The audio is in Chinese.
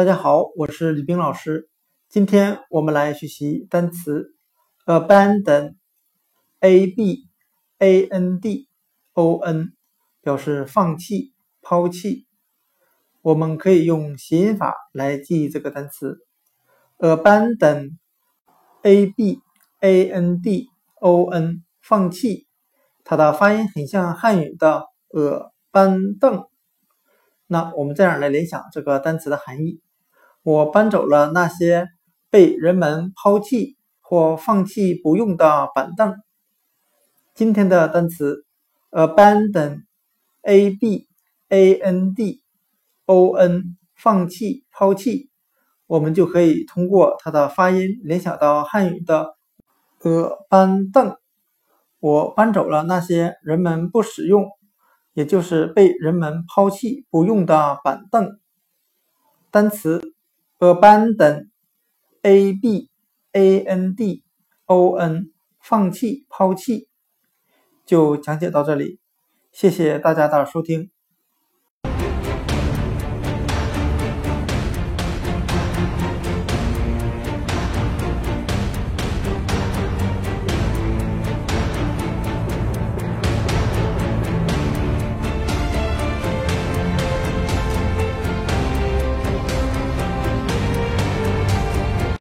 大家好，我是李冰老师。今天我们来学习单词 abandon，a b a n d o n，表示放弃、抛弃。我们可以用谐音法来记忆这个单词 abandon，a b a n d o n，放弃。它的发音很像汉语的“呃搬凳”。那我们这样来联想这个单词的含义：我搬走了那些被人们抛弃或放弃不用的板凳。今天的单词 abandon，a b a n d o n，放弃、抛弃，我们就可以通过它的发音联想到汉语的“呃搬凳”。我搬走了那些人们不使用。也就是被人们抛弃不用的板凳。单词 abandon，a b a n d o n，放弃、抛弃，就讲解到这里。谢谢大家的收听。